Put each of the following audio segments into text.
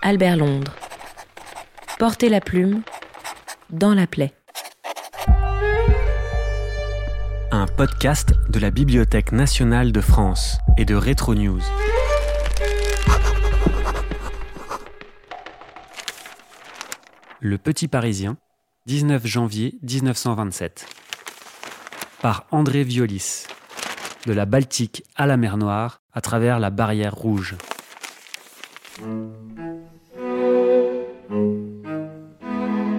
Albert Londres. Portez la plume dans la plaie. Un podcast de la Bibliothèque nationale de France et de Retro News. Le Petit Parisien, 19 janvier 1927. Par André Violis. De la Baltique à la mer Noire à travers la barrière rouge.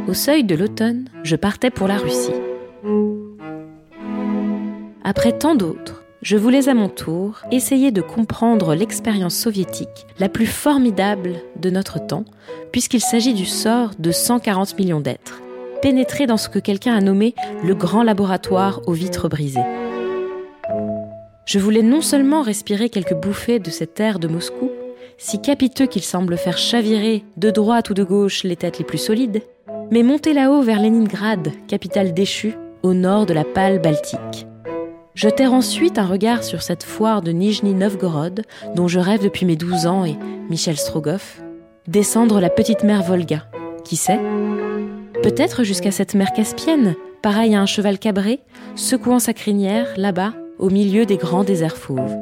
Au seuil de l'automne, je partais pour la Russie. Après tant d'autres, je voulais à mon tour essayer de comprendre l'expérience soviétique la plus formidable de notre temps, puisqu'il s'agit du sort de 140 millions d'êtres, pénétrés dans ce que quelqu'un a nommé le grand laboratoire aux vitres brisées. Je voulais non seulement respirer quelques bouffées de cet air de Moscou, si capiteux qu'il semble faire chavirer de droite ou de gauche les têtes les plus solides, mais monter là-haut vers Leningrad, capitale déchue, au nord de la pâle Baltique. Jeter ensuite un regard sur cette foire de Nijni Novgorod, dont je rêve depuis mes 12 ans, et Michel Strogoff. Descendre la petite mer Volga. Qui sait? Peut-être jusqu'à cette mer Caspienne, pareil à un cheval cabré, secouant sa crinière, là-bas, au milieu des grands déserts fauves.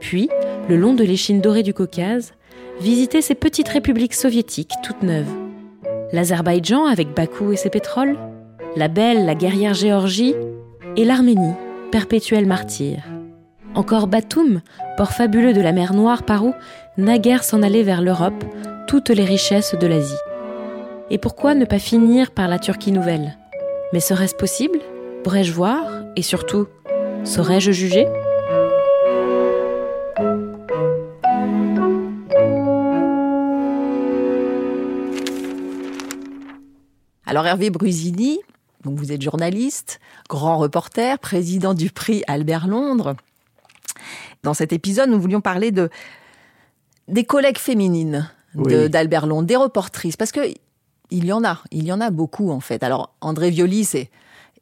Puis, le long de l'échine dorée du Caucase, visiter ces petites républiques soviétiques toutes neuves l'Azerbaïdjan avec Bakou et ses pétroles, la belle, la guerrière Géorgie, et l'Arménie, perpétuel martyr. Encore Batoum, port fabuleux de la mer Noire par où, naguère s'en aller vers l'Europe, toutes les richesses de l'Asie. Et pourquoi ne pas finir par la Turquie nouvelle? Mais serait-ce possible? Pourrais-je voir? Et surtout, saurais-je juger Alors Hervé Brusini, donc vous êtes journaliste, grand reporter, président du prix Albert Londres. Dans cet épisode, nous voulions parler de des collègues féminines d'Albert Londres, des reportrices, parce que il y en a, il y en a beaucoup en fait. Alors André Violi, c'est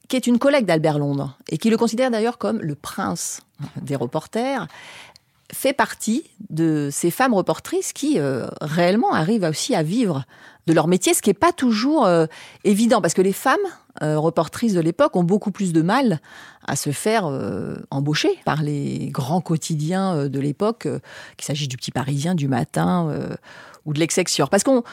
qui est une collègue d'Albert Londres et qui le considère d'ailleurs comme le prince des reporters fait partie de ces femmes reportrices qui euh, réellement arrivent aussi à vivre de leur métier, ce qui n'est pas toujours euh, évident, parce que les femmes euh, reportrices de l'époque ont beaucoup plus de mal à se faire embaucher par les grands quotidiens de l'époque, qu'il s'agisse du Petit Parisien, du Matin ou de l'Excelsior. Parce qu'on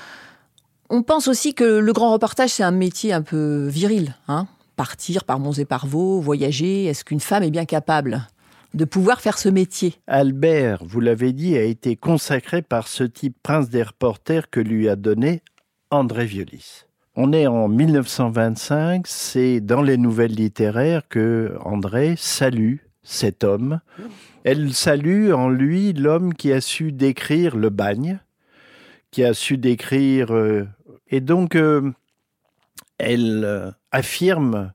on pense aussi que le grand reportage, c'est un métier un peu viril. Hein Partir par monts et par vaux, voyager, est-ce qu'une femme est bien capable de pouvoir faire ce métier? Albert, vous l'avez dit, a été consacré par ce type prince des reporters que lui a donné André Violis. On est en 1925, c'est dans les nouvelles littéraires que André salue cet homme. Elle salue en lui l'homme qui a su décrire le bagne, qui a su décrire... Euh, et donc, euh, elle euh, affirme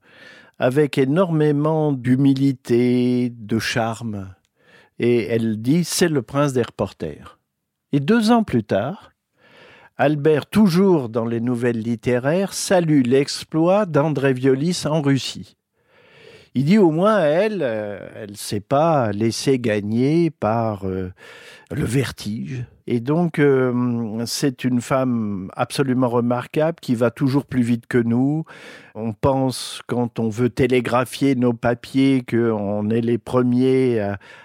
avec énormément d'humilité, de charme. Et elle dit, c'est le prince des reporters. Et deux ans plus tard, Albert, toujours dans les nouvelles littéraires, salue l'exploit d'André Violis en Russie. Il dit au moins, elle, euh, elle ne s'est pas laissée gagner par euh, le vertige, et donc, euh, c'est une femme absolument remarquable qui va toujours plus vite que nous. On pense, quand on veut télégraphier nos papiers, qu'on est les premiers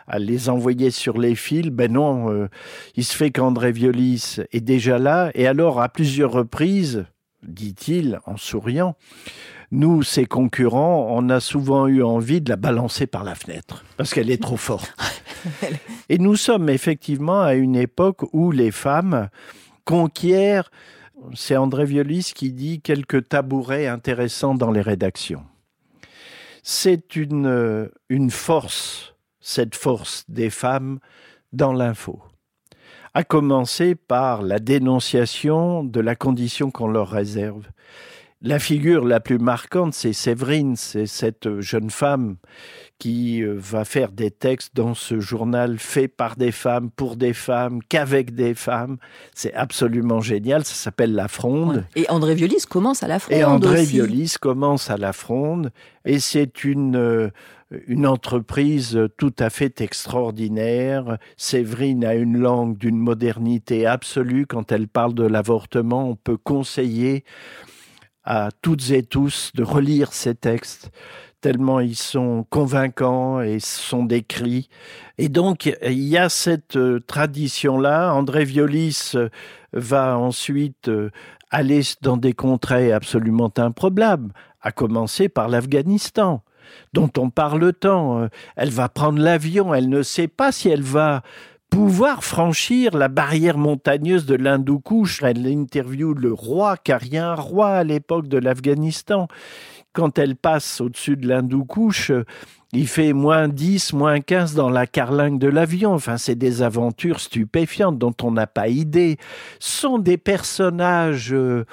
à, les envoyer sur les fils. Ben non, euh, il se fait qu'André Violis est déjà là. Et alors, à plusieurs reprises, dit-il en souriant, nous, ses concurrents, on a souvent eu envie de la balancer par la fenêtre parce qu'elle est trop forte. Et nous sommes effectivement à une époque où les femmes conquièrent, c'est André Violis qui dit, quelques tabourets intéressants dans les rédactions. C'est une, une force, cette force des femmes dans l'info à commencer par la dénonciation de la condition qu'on leur réserve. La figure la plus marquante, c'est Séverine, c'est cette jeune femme qui euh, va faire des textes dans ce journal fait par des femmes, pour des femmes, qu'avec des femmes. C'est absolument génial, ça s'appelle La Fronde. Et André Violis commence à La Fronde Et André aussi. Violis commence à La Fronde, et c'est une, euh, une entreprise tout à fait extraordinaire. Séverine a une langue d'une modernité absolue. Quand elle parle de l'avortement, on peut conseiller à toutes et tous de relire ces textes tellement ils sont convaincants et sont décrits. Et donc, il y a cette euh, tradition-là. André Violis euh, va ensuite euh, aller dans des contrées absolument improbables, à commencer par l'Afghanistan dont on parle tant. Elle va prendre l'avion, elle ne sait pas si elle va pouvoir franchir la barrière montagneuse de l'Hindoukouche. Elle interviewe le roi, car il y a un roi à l'époque de l'Afghanistan. Quand elle passe au-dessus de l'Hindoukouche, il fait moins 10, moins 15 dans la carlingue de l'avion. Enfin, c'est des aventures stupéfiantes dont on n'a pas idée. Ce sont des personnages euh,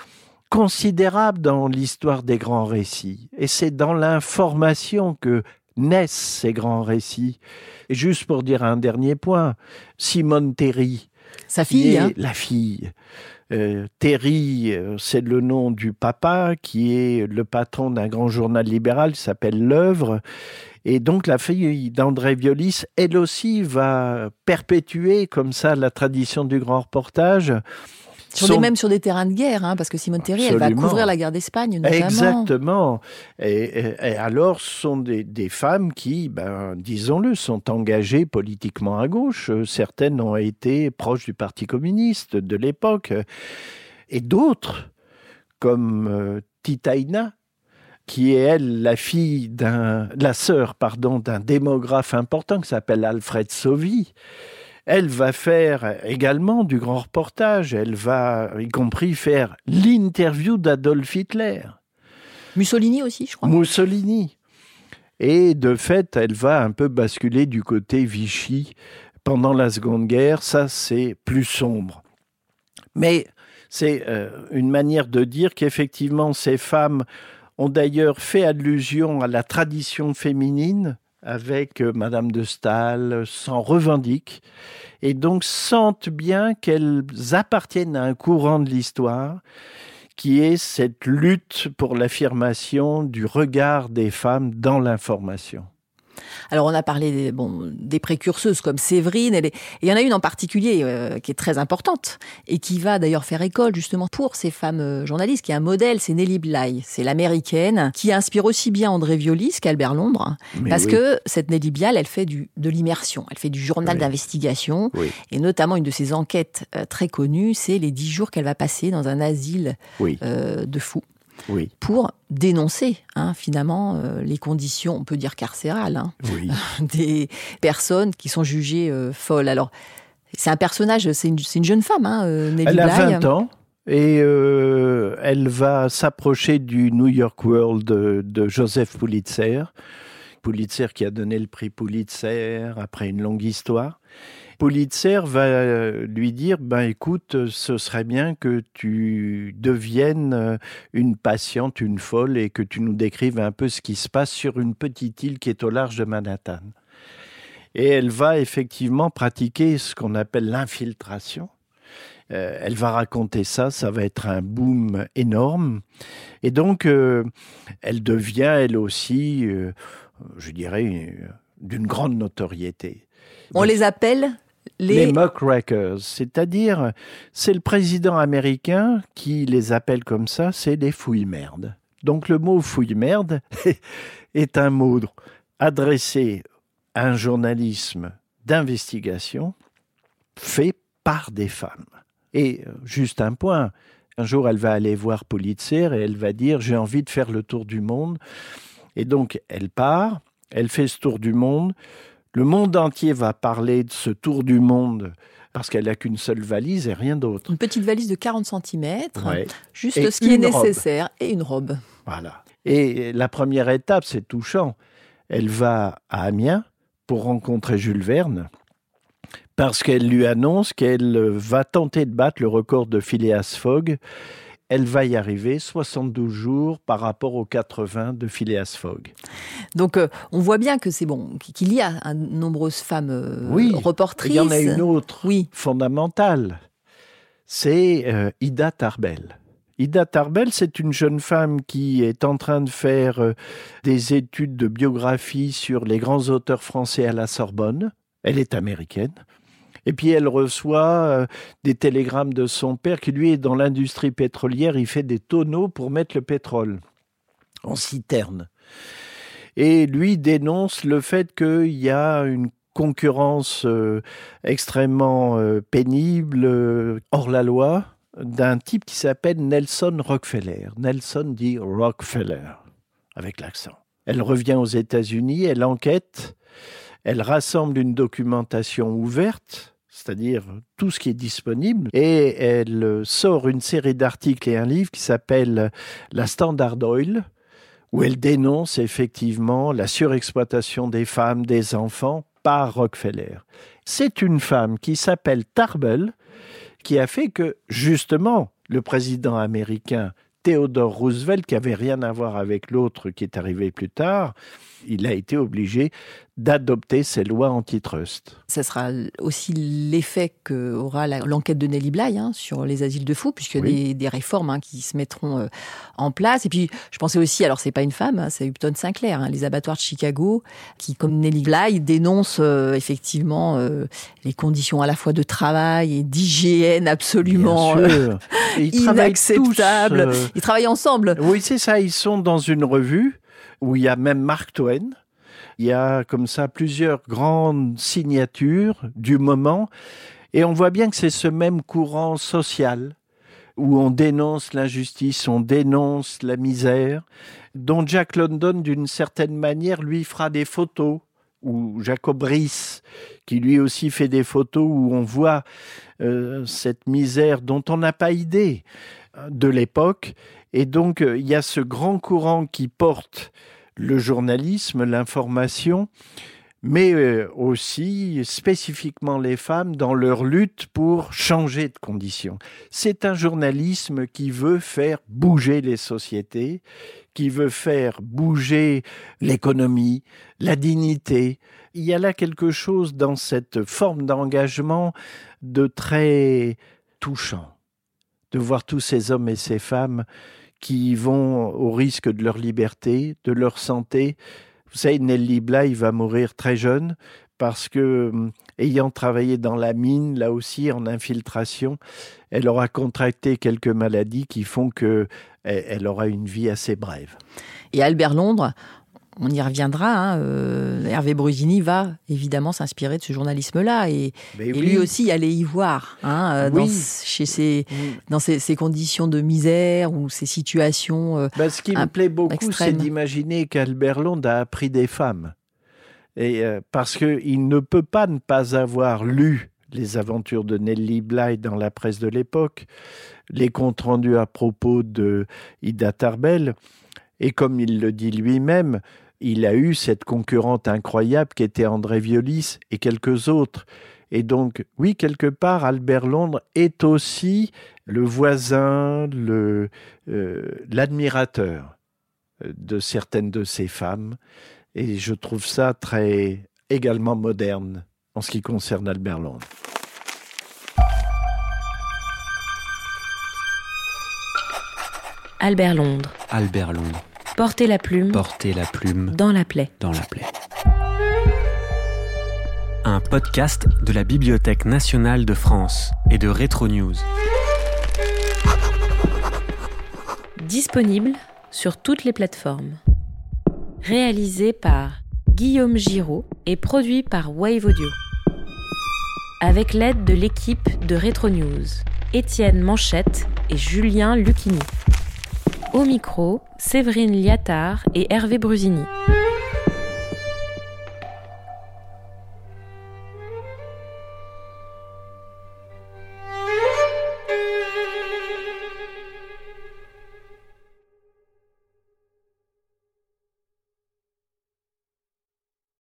considérables dans l'histoire des grands récits. Et c'est dans l'information que naissent ces grands récits. Et juste pour dire un dernier point, Simone Terry, sa fille, hein. la fille. Euh, Terry, euh, c'est le nom du papa qui est le patron d'un grand journal libéral qui s'appelle L'œuvre. Et donc la fille d'André Violis, elle aussi va perpétuer comme ça la tradition du grand reportage sur même sur des terrains de guerre, hein, parce que Simone Terry, elle va couvrir la guerre d'Espagne, notamment. Exactement. Et, alors, ce sont des, femmes qui, ben, disons-le, sont engagées politiquement à gauche. Certaines ont été proches du Parti communiste de l'époque. Et d'autres, comme euh, Titaïna, qui est elle la fille d'un, la sœur, pardon, d'un démographe important qui s'appelle Alfred Sauvy, elle va faire également du grand reportage. Elle va, y compris, faire l'interview d'Adolf Hitler. Mussolini aussi, je crois. Mussolini. Et de fait, elle va un peu basculer du côté Vichy pendant la Seconde Guerre. Ça, c'est plus sombre. Mais c'est euh, une manière de dire qu'effectivement, ces femmes ont d'ailleurs fait allusion à la tradition féminine avec euh, Madame de Staël, s'en revendiquent et donc sentent bien qu'elles appartiennent à un courant de l'histoire qui est cette lutte pour l'affirmation du regard des femmes dans l'information. Alors on a parlé des, bon, des précurseuses comme Séverine, et il y en a une en particulier euh, qui est très importante et qui va d'ailleurs faire école justement pour ces femmes euh, journalistes, qui est un modèle, c'est Nelly Bly, c'est l'américaine qui inspire aussi bien André Violis qu'Albert Londres, parce que cette Nelly Bly, elle fait du, de l'immersion, elle fait du journal d'investigation, et notamment une de ses enquêtes euh, très connues, c'est les dix jours qu'elle va passer dans un asile de fous oui. pour dénoncer hein, finalement euh, les conditions, on peut dire carcérales, hein, des personnes qui sont jugées euh, folles. Alors, c'est un personnage, c'est une, jeune femme, hein, euh, Nelly Elle a 20 ans. Et elle va s'approcher du New York World de, Joseph Pulitzer. Pulitzer qui a donné le prix Pulitzer après une longue histoire. Pulitzer va euh, lui dire ben écoute, ce serait bien que tu deviennes euh, une patiente, une folle et que tu nous décrives un peu ce qui se passe sur une petite île qui est au large de Manhattan. Et elle va effectivement pratiquer ce qu'on appelle l'infiltration. Euh, elle va raconter ça, ça va être un boom énorme. Et donc, elle devient elle aussi, je dirais, d'une grande notoriété. On les appelle les, muckrackers, c'est-à-dire c'est le président américain qui les appelle comme ça, c'est des fouilles-merdes. Donc le mot fouille-merde est un mot adressé à un journalisme d'investigation fait par des femmes. Et juste un point, un jour elle va aller voir Pulitzer et elle va dire j'ai envie de faire le tour du monde. Et donc elle part, elle fait ce tour du monde, le monde entier va parler de ce tour du monde parce qu'elle n'a qu'une seule valise et rien d'autre. Une petite valise de 40 cm, juste ce qui est nécessaire, et une robe. Voilà. Et la première étape, c'est touchant. Elle va à Amiens pour rencontrer Jules Verne parce qu'elle lui annonce qu'elle va tenter de battre le record de Phileas Fogg elle va y arriver 72 jours par rapport aux 80 de Phileas Fogg. Donc euh, on voit bien que c'est bon qu'il y a un, nombreuses femmes euh, oui, reportrices. Il y en a une autre oui. fondamentale. C'est euh, Ida Tarbell. Ida Tarbell, c'est une jeune femme qui est en train de faire euh, des études de biographie sur les grands auteurs français à la Sorbonne. Elle est américaine. Et puis elle reçoit euh, des télégrammes de son père qui lui est dans l'industrie pétrolière, il fait des tonneaux pour mettre le pétrole en citerne. Et lui dénonce le fait qu'il y a une concurrence euh, extrêmement euh, pénible, hors la loi, d'un type qui s'appelle Nelson Rockefeller. Nelson dit Rockefeller, avec l'accent. Elle revient aux États-Unis, elle enquête, elle rassemble une documentation ouverte c'est-à-dire tout ce qui est disponible, et elle sort une série d'articles et un livre qui s'appelle La Standard Oil, où elle dénonce effectivement la surexploitation des femmes, des enfants par Rockefeller. C'est une femme qui s'appelle Tarbell, qui a fait que, justement, le président américain Theodore Roosevelt, qui avait rien à voir avec l'autre qui est arrivé plus tard, il a été obligé d'adopter ces lois antitrust. Ce sera aussi l'effet qu'aura l'enquête de Nelly Bly hein, sur les asiles de fous, puisqu'il y a des, réformes hein, qui se mettront euh, en place. Et puis, je pensais aussi, alors c'est pas une femme, hein, c'est Upton Sinclair, les abattoirs de Chicago, qui, comme Nelly Bly, dénonce euh, effectivement euh, les conditions à la fois de travail et d'hygiène absolument inacceptables. ils travaillent ensemble. Oui, c'est ça. Ils sont dans une revue où il y a même Mark Twain. Il y a comme ça plusieurs grandes signatures du moment. Et on voit bien que c'est ce même courant social où on dénonce l'injustice, on dénonce la misère, dont Jack London, d'une certaine manière, lui fera des photos, ou Jacob Riis, qui lui aussi fait des photos où on voit euh, cette misère dont on n'a pas idée euh, de l'époque. Et donc, euh, il y a ce grand courant qui porte le journalisme, l'information, mais euh, aussi spécifiquement les femmes dans leur lutte pour changer de conditions. C'est un journalisme qui veut faire bouger les sociétés, qui veut faire bouger l'économie, la dignité. Il y a là quelque chose dans cette forme d'engagement de très touchant, de voir tous ces hommes et ces femmes qui vont au risque de leur liberté, de leur santé. Vous savez, Nelly Bly va mourir très jeune parce que, hum, ayant travaillé dans la mine, là aussi en infiltration, elle aura contracté quelques maladies qui font que eh, elle aura une vie assez brève. Et Albert Londres, on y reviendra. Hein, euh, Hervé Brusini va évidemment s'inspirer de ce journalisme-là et, lui aussi aller y voir hein, euh, dans, chez dans ces, conditions de misère ou ces situations. Euh, bah, ce qui me plaît beaucoup, c'est d'imaginer qu'Albert Londres a appris des femmes. Et, parce qu'il ne peut pas ne pas avoir lu les aventures de Nelly Bly dans la presse de l'époque, les comptes rendus à propos de Ida Tarbell. Et comme il le dit lui-même, il a eu cette concurrente incroyable qui était André Violis et quelques autres. Et donc, oui, quelque part, Albert Londres est aussi le voisin, le, euh, l'admirateur de certaines de ces femmes. Et je trouve ça très également moderne en ce qui concerne Albert Londres. Albert Londres. Albert Londres. Porter la plume. Porter la plume. Dans la plaie. Dans la plaie. Un podcast de la Bibliothèque nationale de France et de Retro News. Disponible sur toutes les plateformes. Réalisé par Guillaume Giraud et produit par Wave Audio. Avec l'aide de l'équipe de Retro News, Étienne Manchette et Julien Lucchini. Au micro, Séverine Liattard et Hervé Brusini.